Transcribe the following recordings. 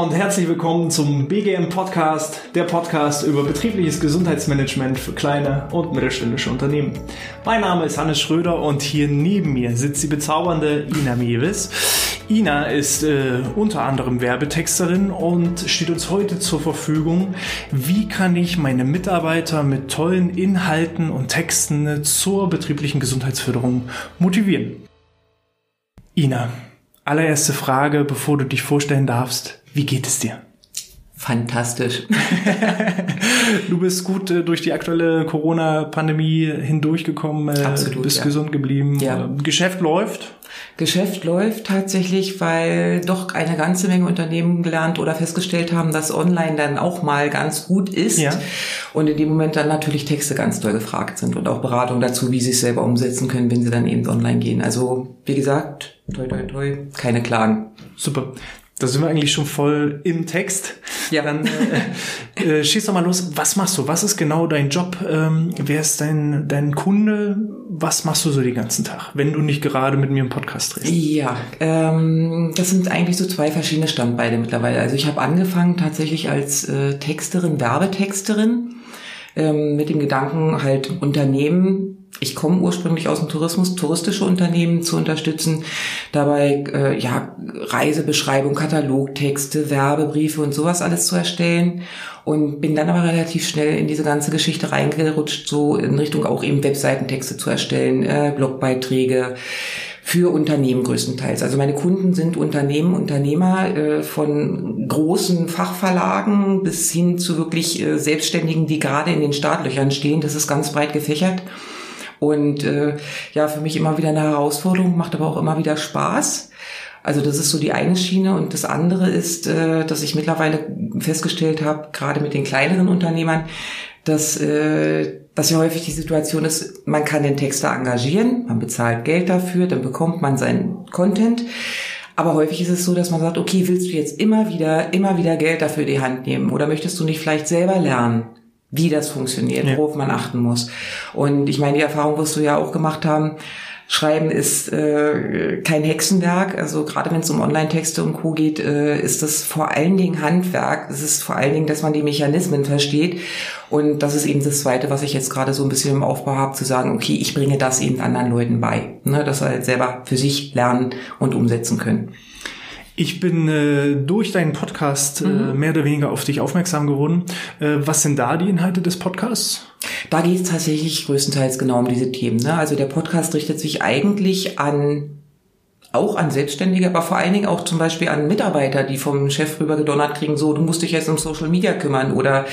und herzlich willkommen zum BGM Podcast, der Podcast über betriebliches Gesundheitsmanagement für kleine und mittelständische Unternehmen. Mein Name ist Hannes Schröder und hier neben mir sitzt die bezaubernde Ina Mewis. Ina ist äh, unter anderem Werbetexterin und steht uns heute zur Verfügung. Wie kann ich meine Mitarbeiter mit tollen Inhalten und Texten zur betrieblichen Gesundheitsförderung motivieren? Ina, allererste Frage, bevor du dich vorstellen darfst. Wie geht es dir? Fantastisch. du bist gut äh, durch die aktuelle Corona-Pandemie hindurchgekommen, äh, Absolut, bist ja. gesund geblieben. Ja. Äh, Geschäft läuft. Geschäft läuft tatsächlich, weil doch eine ganze Menge Unternehmen gelernt oder festgestellt haben, dass online dann auch mal ganz gut ist. Ja. Und in dem Moment dann natürlich Texte ganz doll gefragt sind und auch Beratung dazu, wie sie es selber umsetzen können, wenn sie dann eben online gehen. Also, wie gesagt, toi, toi, toi, keine Klagen. Super. Da sind wir eigentlich schon voll im Text. Ja. Dann äh, äh, schieß doch mal los. Was machst du? Was ist genau dein Job? Ähm, wer ist dein, dein Kunde? Was machst du so den ganzen Tag, wenn du nicht gerade mit mir im Podcast drehst? Ja, ähm, das sind eigentlich so zwei verschiedene Standbeine mittlerweile. Also ich habe angefangen tatsächlich als äh, Texterin, Werbetexterin ähm, mit dem Gedanken halt Unternehmen ich komme ursprünglich aus dem Tourismus, touristische Unternehmen zu unterstützen, dabei äh, ja Reisebeschreibung, Katalogtexte, Werbebriefe und sowas alles zu erstellen und bin dann aber relativ schnell in diese ganze Geschichte reingerutscht, so in Richtung auch eben Webseitentexte zu erstellen, äh, Blogbeiträge für Unternehmen größtenteils. Also meine Kunden sind Unternehmen, Unternehmer äh, von großen Fachverlagen bis hin zu wirklich äh, Selbstständigen, die gerade in den Startlöchern stehen. Das ist ganz breit gefächert. Und äh, ja, für mich immer wieder eine Herausforderung, macht aber auch immer wieder Spaß. Also das ist so die eine Schiene und das andere ist, äh, dass ich mittlerweile festgestellt habe, gerade mit den kleineren Unternehmern, dass, äh, dass ja häufig die Situation ist, man kann den Texter engagieren, man bezahlt Geld dafür, dann bekommt man seinen Content. Aber häufig ist es so, dass man sagt, okay, willst du jetzt immer wieder, immer wieder Geld dafür in die Hand nehmen oder möchtest du nicht vielleicht selber lernen? Wie das funktioniert, ja. worauf man achten muss. Und ich meine, die Erfahrung wirst du ja auch gemacht haben. Schreiben ist äh, kein Hexenwerk. Also gerade wenn es um Online-Texte und Co. geht, äh, ist das vor allen Dingen Handwerk. Es ist vor allen Dingen, dass man die Mechanismen versteht. Und das ist eben das Zweite, was ich jetzt gerade so ein bisschen im Aufbau habe, zu sagen, okay, ich bringe das eben anderen Leuten bei. Ne, dass sie halt selber für sich lernen und umsetzen können. Ich bin äh, durch deinen Podcast äh, mhm. mehr oder weniger auf dich aufmerksam geworden. Äh, was sind da die Inhalte des Podcasts? Da geht es tatsächlich größtenteils genau um diese Themen. Ne? Also der Podcast richtet sich eigentlich an auch an Selbstständige, aber vor allen Dingen auch zum Beispiel an Mitarbeiter, die vom Chef rüber gedonnert kriegen, so, du musst dich jetzt um Social Media kümmern oder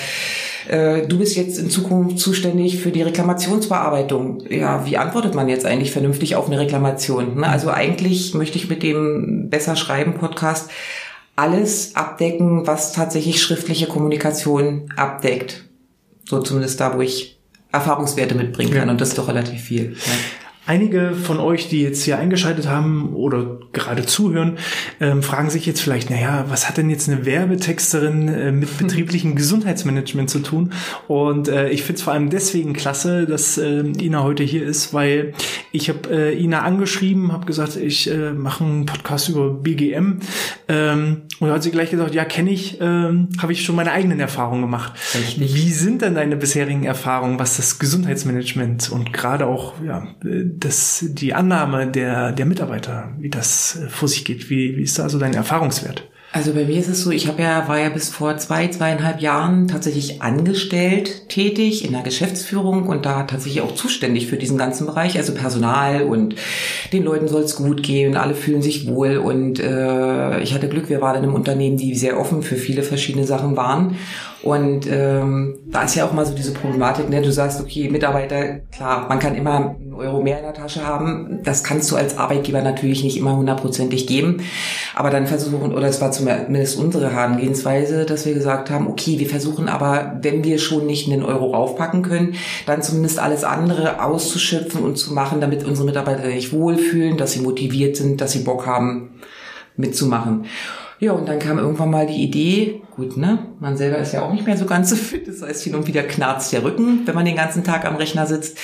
äh, du bist jetzt in Zukunft zuständig für die Reklamationsbearbeitung. Ja, wie antwortet man jetzt eigentlich vernünftig auf eine Reklamation? Ne? Also eigentlich möchte ich mit dem Besser Schreiben Podcast alles abdecken, was tatsächlich schriftliche Kommunikation abdeckt. So zumindest da, wo ich Erfahrungswerte mitbringen kann. Ja. Und das ist doch relativ viel. Ja. Einige von euch, die jetzt hier eingeschaltet haben oder gerade zuhören, ähm, fragen sich jetzt vielleicht, naja, was hat denn jetzt eine Werbetexterin äh, mit betrieblichem Gesundheitsmanagement zu tun? Und äh, ich finde es vor allem deswegen klasse, dass äh, Ina heute hier ist, weil ich habe äh, Ina angeschrieben, habe gesagt, ich äh, mache einen Podcast über BGM. Ähm, und da hat sie gleich gesagt, ja, kenne ich, ähm, habe ich schon meine eigenen Erfahrungen gemacht. Richtig. Wie sind denn deine bisherigen Erfahrungen, was das Gesundheitsmanagement und gerade auch ja, das, die Annahme der, der Mitarbeiter, wie das äh, vor sich geht. Wie, wie ist da also dein Erfahrungswert? Also bei mir ist es so, ich habe ja, war ja bis vor zwei, zweieinhalb Jahren tatsächlich angestellt tätig in der Geschäftsführung und da tatsächlich auch zuständig für diesen ganzen Bereich, also Personal und den Leuten soll es gut gehen, alle fühlen sich wohl und äh, ich hatte Glück, wir waren in einem Unternehmen, die sehr offen für viele verschiedene Sachen waren und ähm, da ist ja auch mal so diese Problematik, ne? du sagst, okay, Mitarbeiter, klar, man kann immer einen Euro mehr in der Tasche haben, das kannst du als Arbeitgeber natürlich nicht immer hundertprozentig geben, aber dann versuchen, oder es war zumindest unsere Herangehensweise, dass wir gesagt haben, okay, wir versuchen aber, wenn wir schon nicht einen Euro raufpacken können, dann zumindest alles andere auszuschöpfen und zu machen, damit unsere Mitarbeiter sich wohlfühlen, dass sie motiviert sind, dass sie Bock haben, mitzumachen. Ja, und dann kam irgendwann mal die Idee, gut, ne, man selber ist ja auch nicht mehr so ganz so fit, das heißt, hin und wieder knarzt der Rücken, wenn man den ganzen Tag am Rechner sitzt,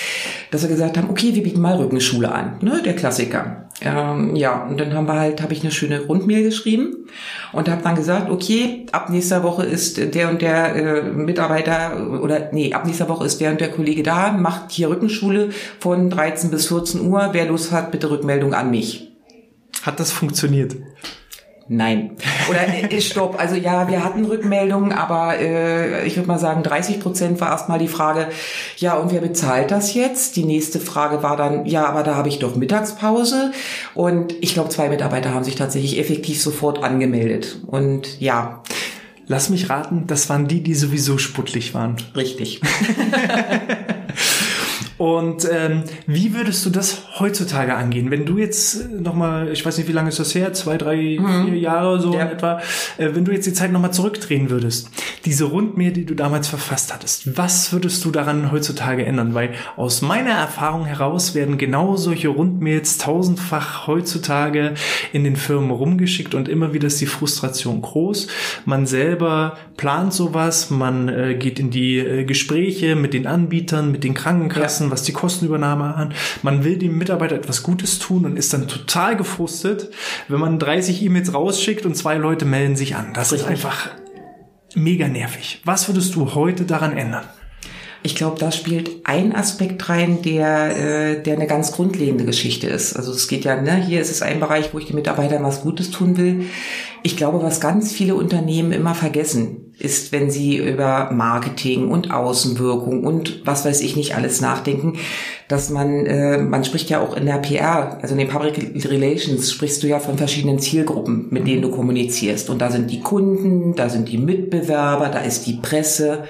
dass wir gesagt haben, okay, wir bieten mal Rückenschule an, ne, der Klassiker. Ähm, ja, und dann haben wir halt, habe ich eine schöne Rundmail geschrieben und habe dann gesagt, okay, ab nächster Woche ist der und der äh, Mitarbeiter oder nee, ab nächster Woche ist der und der Kollege da, macht hier Rückenschule von 13 bis 14 Uhr, wer Lust hat, bitte Rückmeldung an mich. Hat das funktioniert? Nein. Oder äh, stopp. Also ja, wir hatten Rückmeldungen, aber äh, ich würde mal sagen, 30 Prozent war erstmal die Frage, ja, und wer bezahlt das jetzt? Die nächste Frage war dann, ja, aber da habe ich doch Mittagspause. Und ich glaube, zwei Mitarbeiter haben sich tatsächlich effektiv sofort angemeldet. Und ja. Lass mich raten, das waren die, die sowieso sputtlich waren. Richtig. Und ähm, wie würdest du das heutzutage angehen? Wenn du jetzt nochmal, ich weiß nicht, wie lange ist das her, zwei, drei, mhm. vier Jahre so ja. in etwa, äh, wenn du jetzt die Zeit nochmal zurückdrehen würdest, diese Rundmail, die du damals verfasst hattest, was würdest du daran heutzutage ändern? Weil aus meiner Erfahrung heraus werden genau solche Rundmails tausendfach heutzutage in den Firmen rumgeschickt und immer wieder ist die Frustration groß. Man selber plant sowas, man äh, geht in die äh, Gespräche mit den Anbietern, mit den Krankenkassen, ja. Was die Kostenübernahme an. Man will dem Mitarbeiter etwas Gutes tun und ist dann total gefrustet, wenn man 30 E-Mails rausschickt und zwei Leute melden sich an. Das Richtig. ist einfach mega nervig. Was würdest du heute daran ändern? Ich glaube, da spielt ein Aspekt rein, der, äh, der eine ganz grundlegende Geschichte ist. Also es geht ja, ne, hier ist es ein Bereich, wo ich den Mitarbeitern was Gutes tun will. Ich glaube, was ganz viele Unternehmen immer vergessen, ist, wenn sie über Marketing und Außenwirkung und was weiß ich nicht alles nachdenken, dass man, äh, man spricht ja auch in der PR, also in den Public Relations sprichst du ja von verschiedenen Zielgruppen, mit denen du kommunizierst. Und da sind die Kunden, da sind die Mitbewerber, da ist die Presse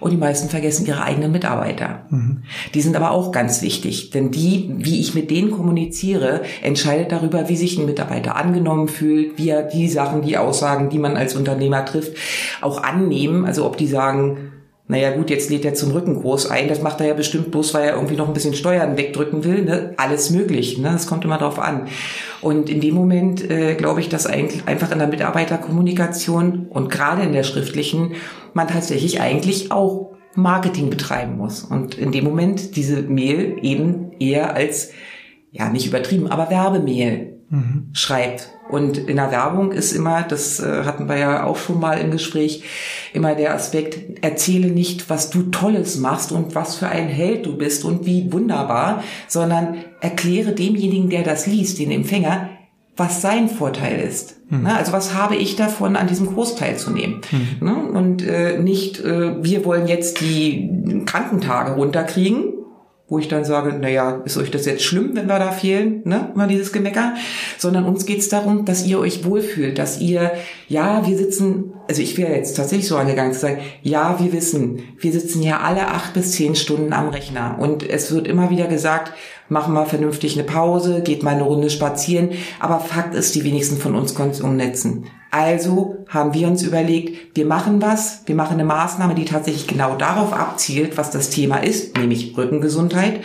und die meisten vergessen ihre eigenen Mitarbeiter. Mhm. Die sind aber auch ganz wichtig, denn die, wie ich mit denen kommuniziere, entscheidet darüber, wie sich ein Mitarbeiter angenommen fühlt, wie er die Sachen, die Aussagen, die man als Unternehmer trifft, auch annehmen. Also ob die sagen, naja gut, jetzt lädt er zum Rückenkurs ein, das macht er ja bestimmt bloß, weil er irgendwie noch ein bisschen Steuern wegdrücken will, ne? alles möglich, ne? das kommt immer drauf an. Und in dem Moment äh, glaube ich, dass eigentlich einfach in der Mitarbeiterkommunikation und gerade in der schriftlichen man tatsächlich eigentlich auch Marketing betreiben muss. Und in dem Moment diese Mail eben eher als, ja nicht übertrieben, aber Werbemail mhm. schreibt. Und in der Werbung ist immer, das äh, hatten wir ja auch schon mal im Gespräch, immer der Aspekt, erzähle nicht, was du Tolles machst und was für ein Held du bist und wie wunderbar, sondern erkläre demjenigen, der das liest, den Empfänger, was sein Vorteil ist. Mhm. Also was habe ich davon, an diesem Kurs teilzunehmen? Mhm. Und äh, nicht, äh, wir wollen jetzt die Krankentage runterkriegen, wo ich dann sage, naja, ist euch das jetzt schlimm, wenn wir da fehlen, ne, immer dieses Gemecker, sondern uns geht's darum, dass ihr euch wohlfühlt, dass ihr, ja, wir sitzen, also ich wäre jetzt tatsächlich so angegangen zu sagen, ja, wir wissen, wir sitzen ja alle acht bis zehn Stunden am Rechner und es wird immer wieder gesagt, machen wir vernünftig eine Pause, geht mal eine Runde spazieren, aber Fakt ist, die wenigsten von uns können es umnetzen. Also haben wir uns überlegt, wir machen was, wir machen eine Maßnahme, die tatsächlich genau darauf abzielt, was das Thema ist, nämlich Rückengesundheit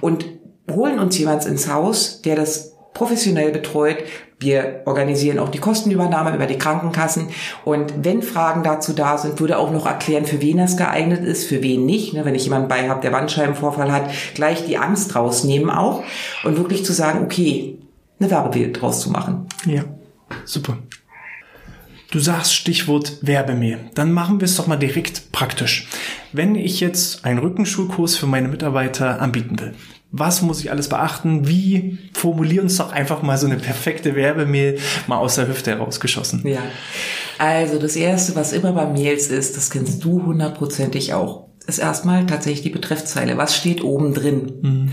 und holen uns jemand ins Haus, der das professionell betreut. Wir organisieren auch die Kostenübernahme über die Krankenkassen. Und wenn Fragen dazu da sind, würde auch noch erklären, für wen das geeignet ist, für wen nicht. Ne, wenn ich jemanden bei habe, der Bandscheibenvorfall hat, gleich die Angst rausnehmen auch. Und wirklich zu sagen, okay, eine Werbebild draus zu machen. Ja, super. Du sagst Stichwort Werbemail. Dann machen wir es doch mal direkt praktisch. Wenn ich jetzt einen Rückenschulkurs für meine Mitarbeiter anbieten will, was muss ich alles beachten? Wie formulier uns doch einfach mal so eine perfekte Werbemail mal aus der Hüfte herausgeschossen. Ja. Also das erste, was immer bei Mails ist, das kennst du hundertprozentig auch, ist erstmal tatsächlich die Betreffzeile. Was steht oben drin? Mhm.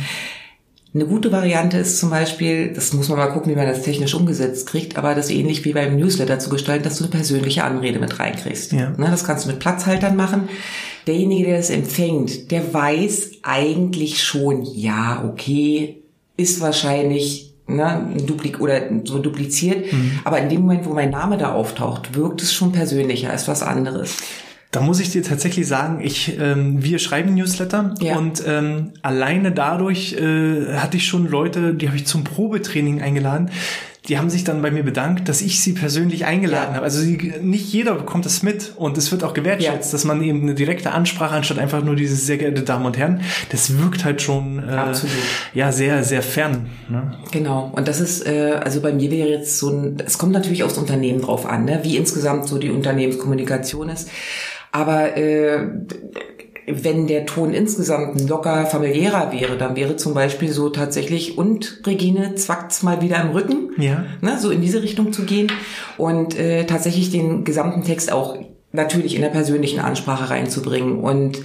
Eine gute Variante ist zum Beispiel, das muss man mal gucken, wie man das technisch umgesetzt kriegt, aber das ähnlich wie beim Newsletter zu gestalten, dass du eine persönliche Anrede mit reinkriegst. Ja. Ne, das kannst du mit Platzhaltern machen. Derjenige, der das empfängt, der weiß eigentlich schon, ja, okay, ist wahrscheinlich ne, duplik oder so dupliziert, mhm. aber in dem Moment, wo mein Name da auftaucht, wirkt es schon persönlicher, als was anderes. Da muss ich dir tatsächlich sagen, ich, ähm, wir schreiben Newsletter ja. und ähm, alleine dadurch äh, hatte ich schon Leute, die habe ich zum Probetraining eingeladen, die haben sich dann bei mir bedankt, dass ich sie persönlich eingeladen ja. habe. Also sie, nicht jeder bekommt das mit und es wird auch gewertschätzt, ja. dass man eben eine direkte Ansprache anstatt einfach nur diese sehr geehrte Damen und Herren, das wirkt halt schon äh, ja sehr sehr fern. Ne? Genau. Und das ist äh, also bei mir wäre jetzt so ein, es kommt natürlich aufs Unternehmen drauf an, ne? wie insgesamt so die Unternehmenskommunikation ist. Aber äh, wenn der Ton insgesamt locker familiärer wäre, dann wäre zum Beispiel so tatsächlich und Regine zwackt's mal wieder im Rücken, ja. ne, so in diese Richtung zu gehen und äh, tatsächlich den gesamten Text auch natürlich in der persönlichen Ansprache reinzubringen und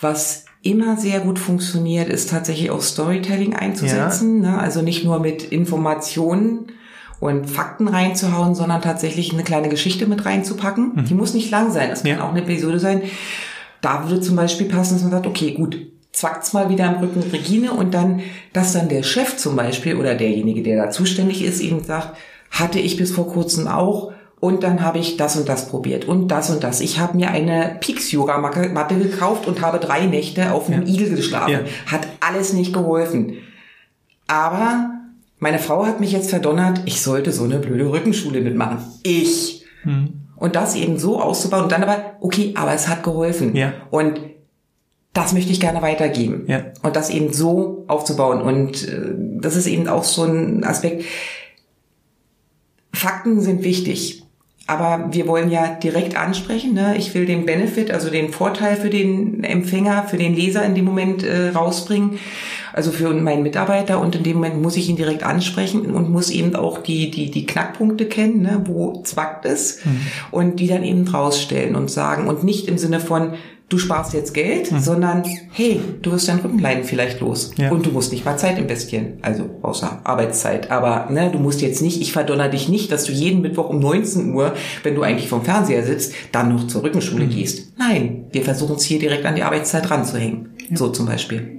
was immer sehr gut funktioniert, ist tatsächlich auch Storytelling einzusetzen, ja. ne, also nicht nur mit Informationen und Fakten reinzuhauen, sondern tatsächlich eine kleine Geschichte mit reinzupacken. Mhm. Die muss nicht lang sein, das kann ja. auch eine Episode sein, da würde zum Beispiel passen, dass man sagt, okay, gut, zwackt's mal wieder am Rücken Regine und dann, dass dann der Chef zum Beispiel oder derjenige, der da zuständig ist, eben sagt, hatte ich bis vor kurzem auch und dann habe ich das und das probiert und das und das. Ich habe mir eine Pix-Yoga-Matte gekauft und habe drei Nächte auf einem ja. Igel geschlafen. Ja. Hat alles nicht geholfen. Aber meine Frau hat mich jetzt verdonnert, ich sollte so eine blöde Rückenschule mitmachen. Ich. Hm. Und das eben so auszubauen und dann aber, okay, aber es hat geholfen. Ja. Und das möchte ich gerne weitergeben. Ja. Und das eben so aufzubauen. Und äh, das ist eben auch so ein Aspekt. Fakten sind wichtig. Aber wir wollen ja direkt ansprechen. Ne? Ich will den Benefit, also den Vorteil für den Empfänger, für den Leser in dem Moment äh, rausbringen also für meinen Mitarbeiter und in dem Moment muss ich ihn direkt ansprechen und muss eben auch die, die, die Knackpunkte kennen, ne, wo zwackt es mhm. und die dann eben rausstellen und sagen und nicht im Sinne von, du sparst jetzt Geld, mhm. sondern hey, du wirst dein Rückenleiden vielleicht los ja. und du musst nicht mal Zeit investieren, also außer Arbeitszeit. Aber ne, du musst jetzt nicht, ich verdonner dich nicht, dass du jeden Mittwoch um 19 Uhr, wenn du eigentlich vom Fernseher sitzt, dann noch zur Rückenschule mhm. gehst. Nein, wir versuchen es hier direkt an die Arbeitszeit ranzuhängen. Ja. So zum Beispiel.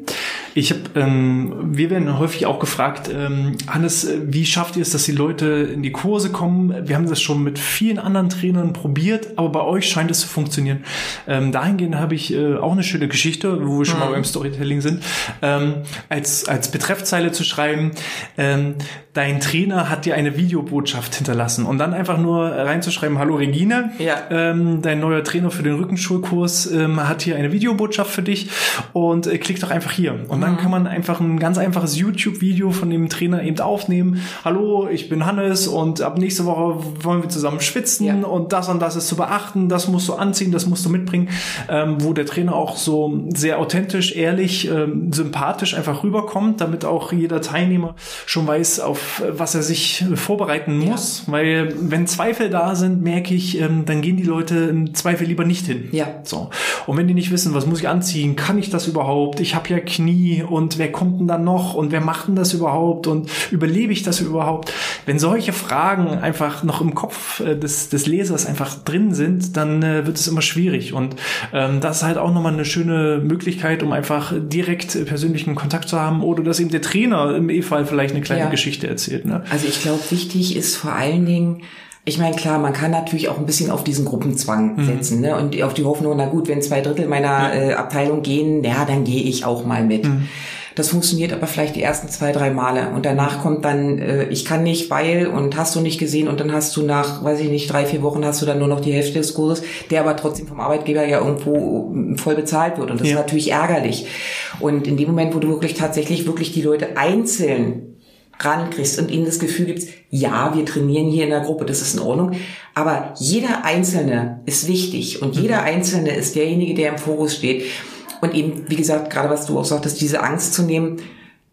Ich habe, ähm, wir werden häufig auch gefragt, ähm, Hannes, wie schafft ihr es, dass die Leute in die Kurse kommen? Wir haben das schon mit vielen anderen Trainern probiert, aber bei euch scheint es zu funktionieren. Ähm, dahingehend habe ich äh, auch eine schöne Geschichte, wo wir schon mhm. mal beim Storytelling sind, ähm, als als Betreffzeile zu schreiben. Ähm, dein Trainer hat dir eine Videobotschaft hinterlassen und dann einfach nur reinzuschreiben, hallo Regine, ja. ähm, dein neuer Trainer für den Rückenschulkurs ähm, hat hier eine Videobotschaft für dich und äh, klick doch einfach hier. Und dann mhm. kann man einfach ein ganz einfaches YouTube-Video von dem Trainer eben aufnehmen. Hallo, ich bin Hannes und ab nächste Woche wollen wir zusammen schwitzen ja. und das und das ist zu beachten, das musst du anziehen, das musst du mitbringen, ähm, wo der Trainer auch so sehr authentisch, ehrlich, ähm, sympathisch einfach rüberkommt, damit auch jeder Teilnehmer schon weiß, auf was er sich vorbereiten muss, ja. weil wenn Zweifel da sind, merke ich, ähm, dann gehen die Leute im Zweifel lieber nicht hin. Ja. So. Und wenn die nicht wissen, was muss ich anziehen, kann ich das überhaupt? Ich habe ja Knie und wer kommt denn dann noch und wer macht denn das überhaupt und überlebe ich das überhaupt? Wenn solche Fragen einfach noch im Kopf äh, des, des Lesers einfach drin sind, dann äh, wird es immer schwierig und ähm, das ist halt auch nochmal eine schöne Möglichkeit, um einfach direkt persönlichen Kontakt zu haben oder dass eben der Trainer im E-Fall vielleicht eine kleine ja. Geschichte erzählt erzählt. Ne? Also ich glaube, wichtig ist vor allen Dingen, ich meine, klar, man kann natürlich auch ein bisschen auf diesen Gruppenzwang mhm. setzen ne? und auf die Hoffnung, na gut, wenn zwei Drittel meiner äh, Abteilung gehen, ja, dann gehe ich auch mal mit. Mhm. Das funktioniert aber vielleicht die ersten zwei, drei Male. Und danach kommt dann, äh, ich kann nicht, weil und hast du nicht gesehen und dann hast du nach, weiß ich nicht, drei, vier Wochen hast du dann nur noch die Hälfte des Kurses, der aber trotzdem vom Arbeitgeber ja irgendwo äh, voll bezahlt wird. Und das ja. ist natürlich ärgerlich. Und in dem Moment, wo du wirklich tatsächlich wirklich die Leute einzeln rankriegst und ihnen das Gefühl gibst, ja, wir trainieren hier in der Gruppe, das ist in Ordnung, aber jeder Einzelne ist wichtig und jeder mhm. Einzelne ist derjenige, der im Fokus steht. Und eben, wie gesagt, gerade was du auch sagtest, diese Angst zu nehmen,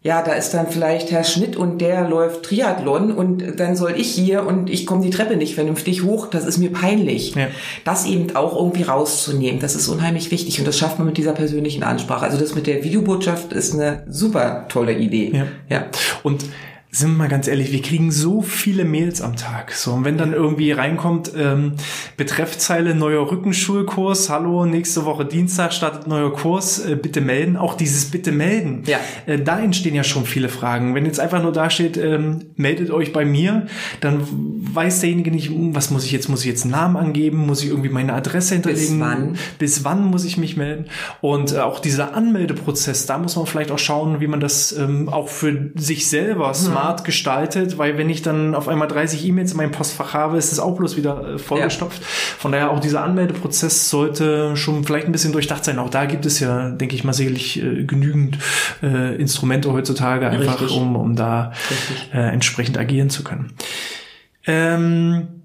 ja, da ist dann vielleicht Herr Schmidt und der läuft Triathlon und dann soll ich hier und ich komme die Treppe nicht vernünftig hoch, das ist mir peinlich. Ja. Das eben auch irgendwie rauszunehmen, das ist unheimlich wichtig und das schafft man mit dieser persönlichen Ansprache. Also das mit der Videobotschaft ist eine super tolle Idee. Ja. ja. Und sind wir mal ganz ehrlich, wir kriegen so viele Mails am Tag. So, und wenn dann irgendwie reinkommt, ähm, Betreffzeile neuer Rückenschulkurs, hallo, nächste Woche Dienstag startet neuer Kurs, äh, bitte melden. Auch dieses bitte melden. Ja. Äh, da entstehen ja schon viele Fragen. Wenn jetzt einfach nur da steht, ähm, meldet euch bei mir, dann weiß derjenige nicht, hm, was muss ich jetzt, muss ich jetzt einen Namen angeben, muss ich irgendwie meine Adresse hinterlegen? Bis wann? Bis wann muss ich mich melden? Und äh, auch dieser Anmeldeprozess, da muss man vielleicht auch schauen, wie man das ähm, auch für sich selber smart smart gestaltet, weil wenn ich dann auf einmal 30 E-Mails in meinem Postfach habe, ist es auch bloß wieder äh, vollgestopft. Ja. Von daher auch dieser Anmeldeprozess sollte schon vielleicht ein bisschen durchdacht sein. Auch da gibt es ja, denke ich mal, sicherlich äh, genügend äh, Instrumente heutzutage einfach, um, um da äh, entsprechend agieren zu können. Ähm,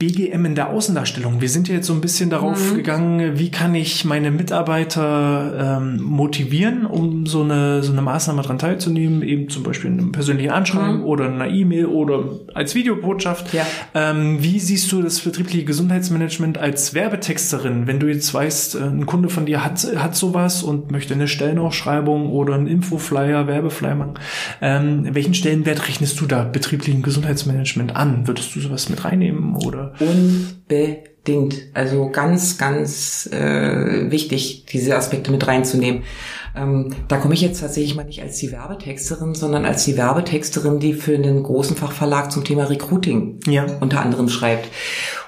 BGM in der Außendarstellung. Wir sind ja jetzt so ein bisschen darauf mhm. gegangen, wie kann ich meine Mitarbeiter ähm, motivieren, um so eine, so eine Maßnahme dran teilzunehmen, eben zum Beispiel in einem persönlichen Anschreiben mhm. oder in einer E-Mail oder als Videobotschaft. Ja. Ähm, wie siehst du das betriebliche Gesundheitsmanagement als Werbetexterin, wenn du jetzt weißt, äh, ein Kunde von dir hat, hat sowas und möchte eine Stellenausschreibung oder einen Infoflyer, Werbeflyer machen? Ähm, welchen Stellenwert rechnest du da betrieblichen Gesundheitsmanagement an? Würdest du sowas mit reinnehmen oder? Unbedingt. Also ganz, ganz äh, wichtig, diese Aspekte mit reinzunehmen. Ähm, da komme ich jetzt tatsächlich mal nicht als die Werbetexterin, sondern als die Werbetexterin, die für einen großen Fachverlag zum Thema Recruiting ja. unter anderem schreibt.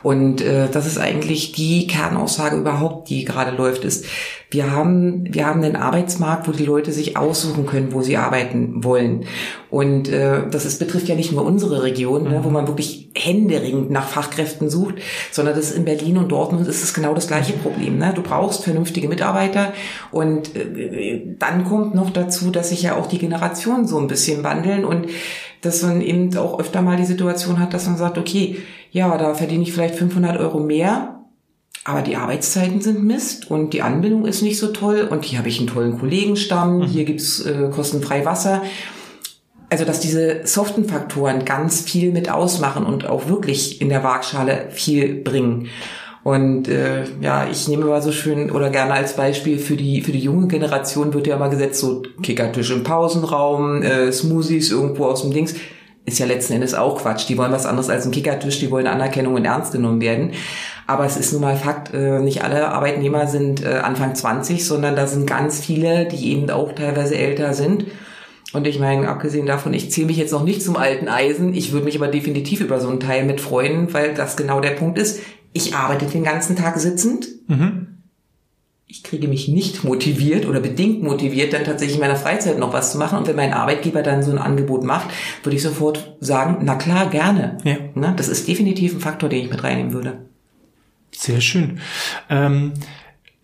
Und äh, das ist eigentlich die Kernaussage überhaupt, die gerade läuft, ist, wir haben, wir haben einen Arbeitsmarkt, wo die Leute sich aussuchen können, wo sie arbeiten wollen. Und äh, das ist, betrifft ja nicht nur unsere Region, ne, wo man wirklich händeringend nach Fachkräften sucht, sondern das ist in Berlin und Dortmund ist es genau das gleiche Problem. Ne? Du brauchst vernünftige Mitarbeiter und äh, dann kommt noch dazu, dass sich ja auch die Generationen so ein bisschen wandeln und dass man eben auch öfter mal die Situation hat, dass man sagt, okay, ja, da verdiene ich vielleicht 500 Euro mehr, aber die Arbeitszeiten sind Mist und die Anbindung ist nicht so toll und hier habe ich einen tollen Kollegenstamm, mhm. hier gibt's äh, kostenfrei Wasser. Also dass diese soften Faktoren ganz viel mit ausmachen und auch wirklich in der Waagschale viel bringen. Und äh, ja, ich nehme mal so schön oder gerne als Beispiel für die für die junge Generation wird ja mal gesetzt so Kickertisch im Pausenraum, äh, Smoothies irgendwo aus dem Dings ist ja letzten Endes auch Quatsch. Die wollen was anderes als ein Kickertisch, die wollen Anerkennung und ernst genommen werden. Aber es ist nun mal Fakt, äh, nicht alle Arbeitnehmer sind äh, Anfang 20, sondern da sind ganz viele, die eben auch teilweise älter sind. Und ich meine, abgesehen davon, ich zähle mich jetzt noch nicht zum alten Eisen. Ich würde mich aber definitiv über so einen Teil mit freuen, weil das genau der Punkt ist. Ich arbeite den ganzen Tag sitzend. Mhm ich kriege mich nicht motiviert oder bedingt motiviert, dann tatsächlich in meiner Freizeit noch was zu machen. Und wenn mein Arbeitgeber dann so ein Angebot macht, würde ich sofort sagen, na klar, gerne. Ja. Na, das ist definitiv ein Faktor, den ich mit reinnehmen würde. Sehr schön. Ähm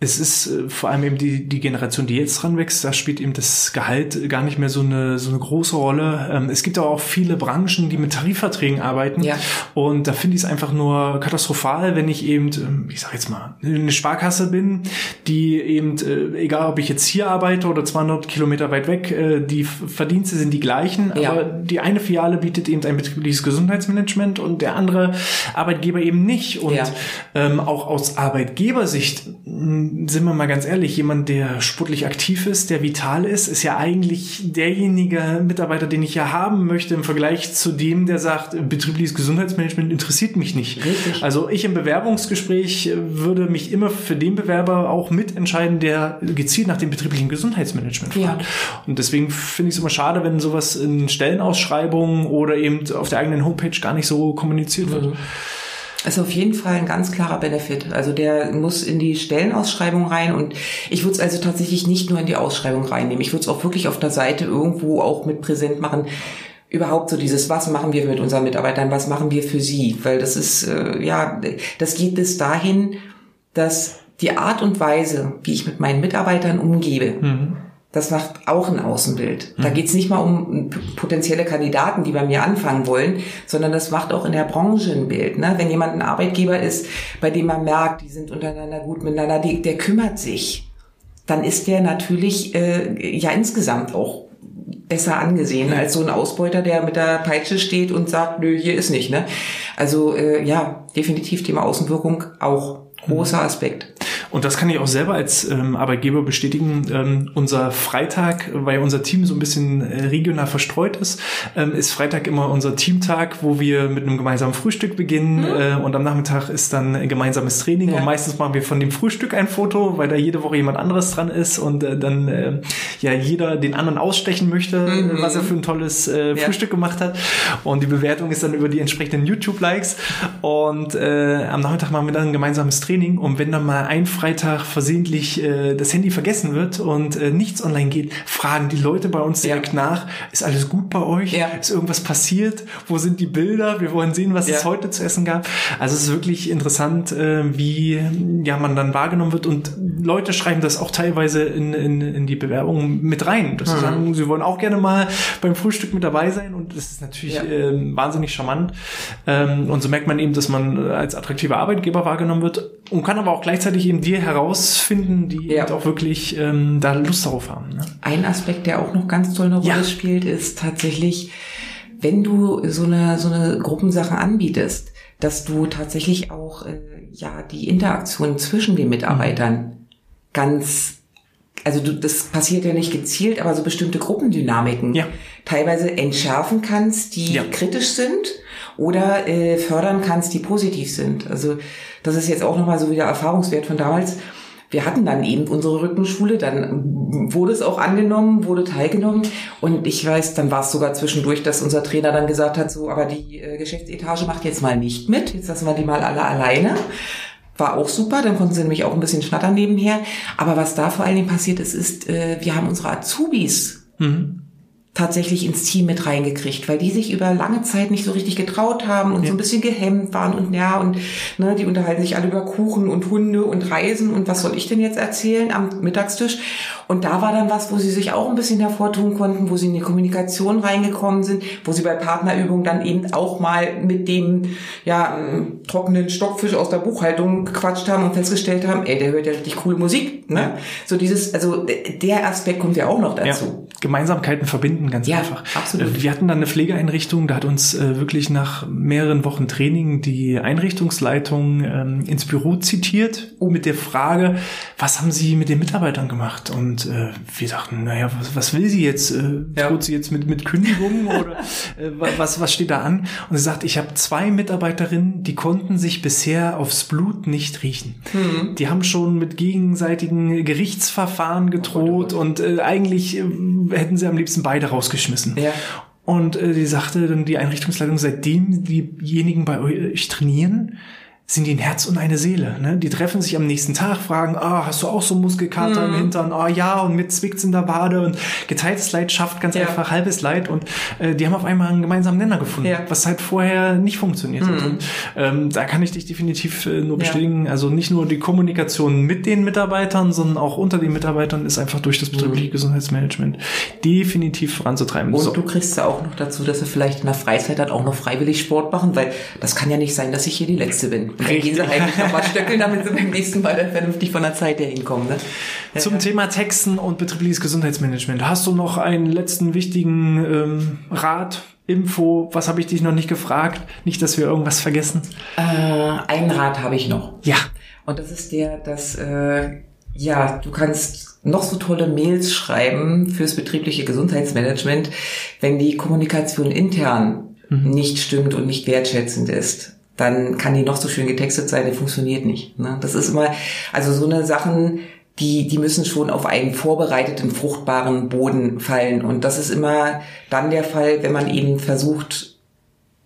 es ist äh, vor allem eben die, die Generation, die jetzt ranwächst, da spielt eben das Gehalt gar nicht mehr so eine, so eine große Rolle. Ähm, es gibt aber auch viele Branchen, die mit Tarifverträgen arbeiten. Ja. Und da finde ich es einfach nur katastrophal, wenn ich eben, ähm, ich sag jetzt mal, eine Sparkasse bin, die eben, äh, egal ob ich jetzt hier arbeite oder 200 Kilometer weit weg, äh, die Verdienste sind die gleichen, ja. aber die eine Filiale bietet eben ein betriebliches Gesundheitsmanagement und der andere Arbeitgeber eben nicht. Und ja. ähm, auch aus Arbeitgebersicht sind wir mal ganz ehrlich, jemand, der sportlich aktiv ist, der vital ist, ist ja eigentlich derjenige Mitarbeiter, den ich ja haben möchte im Vergleich zu dem, der sagt, betriebliches Gesundheitsmanagement interessiert mich nicht. Richtig. Also ich im Bewerbungsgespräch würde mich immer für den Bewerber auch mitentscheiden, der gezielt nach dem betrieblichen Gesundheitsmanagement fragt. Ja. Und deswegen finde ich es immer schade, wenn sowas in Stellenausschreibungen oder eben auf der eigenen Homepage gar nicht so kommuniziert wird. Mhm. Ist auf jeden Fall ein ganz klarer Benefit. Also der muss in die Stellenausschreibung rein und ich würde es also tatsächlich nicht nur in die Ausschreibung reinnehmen. Ich würde es auch wirklich auf der Seite irgendwo auch mit präsent machen. Überhaupt so dieses, was machen wir mit unseren Mitarbeitern, was machen wir für sie? Weil das ist, äh, ja, das geht bis dahin, dass die Art und Weise, wie ich mit meinen Mitarbeitern umgebe, mhm das macht auch ein Außenbild. Da mhm. geht's nicht mal um potenzielle Kandidaten, die bei mir anfangen wollen, sondern das macht auch in der Branche ein Bild. Ne? Wenn jemand ein Arbeitgeber ist, bei dem man merkt, die sind untereinander gut miteinander, die, der kümmert sich, dann ist der natürlich äh, ja insgesamt auch besser angesehen als so ein Ausbeuter, der mit der Peitsche steht und sagt, nö, hier ist nicht. Ne? Also äh, ja, definitiv Thema Außenwirkung auch großer Aspekt. Und das kann ich auch selber als ähm, Arbeitgeber bestätigen. Ähm, unser Freitag, weil unser Team so ein bisschen äh, regional verstreut ist, ähm, ist Freitag immer unser Teamtag, wo wir mit einem gemeinsamen Frühstück beginnen. Mhm. Äh, und am Nachmittag ist dann ein gemeinsames Training. Ja. Und meistens machen wir von dem Frühstück ein Foto, weil da jede Woche jemand anderes dran ist und äh, dann äh, ja jeder den anderen ausstechen möchte, mhm. was er für ein tolles äh, Frühstück ja. gemacht hat. Und die Bewertung ist dann über die entsprechenden YouTube-Likes. Und äh, am Nachmittag machen wir dann ein gemeinsames Training. Und wenn dann mal ein Freitag versehentlich äh, das Handy vergessen wird und äh, nichts online geht, fragen die Leute bei uns direkt ja. nach, ist alles gut bei euch? Ja. Ist irgendwas passiert? Wo sind die Bilder? Wir wollen sehen, was ja. es heute zu essen gab. Also es ist wirklich interessant, äh, wie ja man dann wahrgenommen wird und Leute schreiben das auch teilweise in, in, in die Bewerbung mit rein, dass mhm. sie sagen, sie wollen auch gerne mal beim Frühstück mit dabei sein und das ist natürlich ja. äh, wahnsinnig charmant. Ähm, und so merkt man eben, dass man als attraktiver Arbeitgeber wahrgenommen wird und kann aber auch gleichzeitig eben die herausfinden, die ja. auch wirklich ähm, da Lust darauf haben. Ne? Ein Aspekt, der auch noch ganz toll eine Rolle ja. spielt, ist tatsächlich, wenn du so eine, so eine Gruppensache anbietest, dass du tatsächlich auch äh, ja die Interaktion zwischen den Mitarbeitern mhm. ganz also du, das passiert ja nicht gezielt, aber so bestimmte Gruppendynamiken ja. teilweise entschärfen kannst, die ja. kritisch sind oder äh, fördern kannst, die positiv sind. Also das ist jetzt auch nochmal so wieder Erfahrungswert von damals. Wir hatten dann eben unsere Rückenschule, dann wurde es auch angenommen, wurde teilgenommen und ich weiß, dann war es sogar zwischendurch, dass unser Trainer dann gesagt hat, so, aber die äh, Geschäftsetage macht jetzt mal nicht mit, jetzt lassen wir die mal alle alleine. War auch super, dann konnten sie nämlich auch ein bisschen schnattern nebenher. Aber was da vor allen Dingen passiert ist, ist, äh, wir haben unsere Azubis mhm tatsächlich ins Team mit reingekriegt, weil die sich über lange Zeit nicht so richtig getraut haben und ja. so ein bisschen gehemmt waren und ja und ne, die unterhalten sich alle über Kuchen und Hunde und Reisen und was soll ich denn jetzt erzählen am Mittagstisch und da war dann was, wo sie sich auch ein bisschen hervortun konnten, wo sie in die Kommunikation reingekommen sind, wo sie bei Partnerübungen dann eben auch mal mit dem ja trockenen Stockfisch aus der Buchhaltung gequatscht haben und festgestellt haben, ey, der hört ja richtig coole Musik, ne? So dieses also der Aspekt kommt ja auch noch dazu. Ja. Gemeinsamkeiten verbinden, ganz ja, einfach. Absolut. Äh, wir hatten dann eine Pflegeeinrichtung, da hat uns äh, wirklich nach mehreren Wochen Training die Einrichtungsleitung ähm, ins Büro zitiert mit der Frage, was haben Sie mit den Mitarbeitern gemacht? Und äh, wir dachten, naja, was, was will sie jetzt? Äh, ja. Droht sie jetzt mit, mit Kündigungen oder äh, was, was steht da an? Und sie sagt, ich habe zwei Mitarbeiterinnen, die konnten sich bisher aufs Blut nicht riechen. Mhm. Die haben schon mit gegenseitigen Gerichtsverfahren gedroht oh und äh, eigentlich äh, hätten sie am liebsten beide rausgeschmissen. Ja. Und äh, die sagte dann die Einrichtungsleitung, seitdem diejenigen bei euch trainieren, sind die ein Herz und eine Seele. Ne? Die treffen sich am nächsten Tag, fragen, ah, hast du auch so Muskelkater mhm. im Hintern? Ah ja, und mit zwickt's in der Bade und geteiltes Leid schafft ganz ja. einfach halbes Leid und äh, die haben auf einmal einen gemeinsamen Nenner gefunden, ja. was halt vorher nicht funktioniert mhm. hat. Und ähm, da kann ich dich definitiv äh, nur bestätigen. Ja. Also nicht nur die Kommunikation mit den Mitarbeitern, sondern auch unter den Mitarbeitern ist einfach durch das betriebliche mhm. Gesundheitsmanagement definitiv voranzutreiben. Und so. du kriegst ja auch noch dazu, dass sie vielleicht in der Freizeit dann auch noch freiwillig Sport machen, weil das kann ja nicht sein, dass ich hier die Letzte bin. Dann gehen sie eigentlich nochmal stöckeln, damit sie beim nächsten Mal dann vernünftig von der Zeit her hinkommen. Ne? Zum ja. Thema Texten und betriebliches Gesundheitsmanagement. Hast du noch einen letzten wichtigen ähm, Rat, Info? Was habe ich dich noch nicht gefragt? Nicht, dass wir irgendwas vergessen. Äh, einen Rat habe ich noch. Ja. Und das ist der, dass äh, ja, du kannst noch so tolle Mails schreiben fürs betriebliche Gesundheitsmanagement, wenn die Kommunikation intern mhm. nicht stimmt und nicht wertschätzend ist dann kann die noch so schön getextet sein, die funktioniert nicht. Ne? Das ist immer, also so eine Sachen, die, die müssen schon auf einen vorbereiteten, fruchtbaren Boden fallen. Und das ist immer dann der Fall, wenn man eben versucht,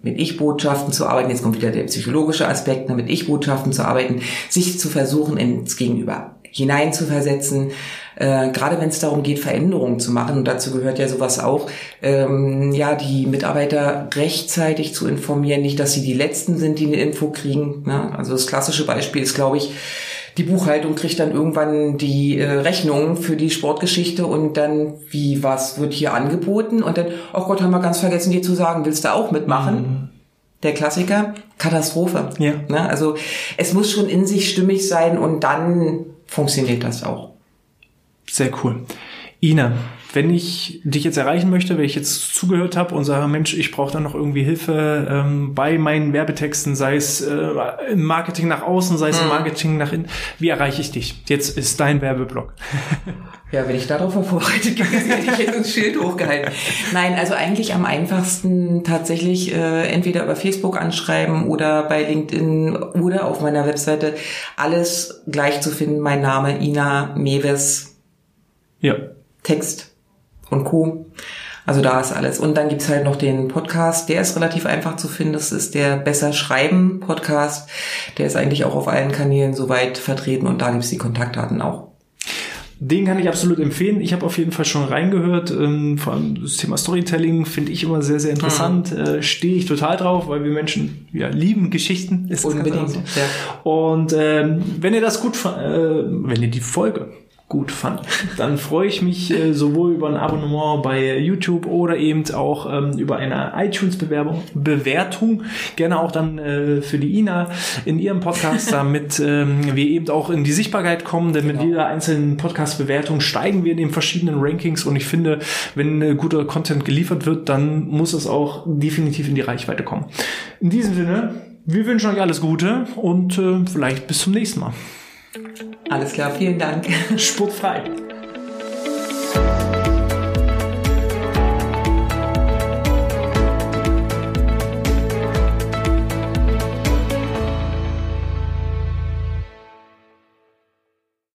mit Ich-Botschaften zu arbeiten, jetzt kommt wieder der psychologische Aspekt, ne, mit Ich-Botschaften zu arbeiten, sich zu versuchen, ins Gegenüber hineinzuversetzen, äh, gerade wenn es darum geht, Veränderungen zu machen, und dazu gehört ja sowas auch, ähm, ja, die Mitarbeiter rechtzeitig zu informieren, nicht, dass sie die Letzten sind, die eine Info kriegen. Ne? Also das klassische Beispiel ist, glaube ich, die Buchhaltung kriegt dann irgendwann die äh, Rechnung für die Sportgeschichte und dann, wie, was wird hier angeboten? Und dann, oh Gott, haben wir ganz vergessen, dir zu sagen, willst du auch mitmachen? Mhm. Der Klassiker, Katastrophe. Ja. Ne? Also es muss schon in sich stimmig sein und dann funktioniert das auch. Sehr cool. Ina, wenn ich dich jetzt erreichen möchte, wenn ich jetzt zugehört habe und sage, Mensch, ich brauche da noch irgendwie Hilfe ähm, bei meinen Werbetexten, sei es äh, im Marketing nach außen, sei es im hm. Marketing nach innen, wie erreiche ich dich? Jetzt ist dein Werbeblock. Ja, wenn ich darauf vorbereitet gewesen hätte ich jetzt ein Schild hochgehalten. Nein, also eigentlich am einfachsten tatsächlich äh, entweder über Facebook anschreiben oder bei LinkedIn oder auf meiner Webseite alles gleich zu finden. Mein Name Ina Mewes. Ja. Text und Co. Also da ist alles. Und dann gibt's halt noch den Podcast, der ist relativ einfach zu finden. Das ist der Besser Schreiben Podcast. Der ist eigentlich auch auf allen Kanälen soweit vertreten und da gibt's die Kontaktdaten auch. Den kann ich absolut empfehlen. Ich habe auf jeden Fall schon reingehört. Ähm, vor allem das Thema Storytelling finde ich immer sehr, sehr interessant. Mhm. Äh, Stehe ich total drauf, weil wir Menschen ja, lieben Geschichten. Ist Unbedingt. Ja. Und ähm, wenn ihr das gut, äh, wenn ihr die Folge gut fand, dann freue ich mich äh, sowohl über ein Abonnement bei YouTube oder eben auch ähm, über eine iTunes-Bewerbung, Bewertung, gerne auch dann äh, für die Ina in ihrem Podcast, damit ähm, wir eben auch in die Sichtbarkeit kommen, denn mit genau. jeder einzelnen Podcast-Bewertung steigen wir in den verschiedenen Rankings und ich finde, wenn äh, guter Content geliefert wird, dann muss es auch definitiv in die Reichweite kommen. In diesem Sinne, wir wünschen euch alles Gute und äh, vielleicht bis zum nächsten Mal. Alles klar, vielen Dank. Sportfrei.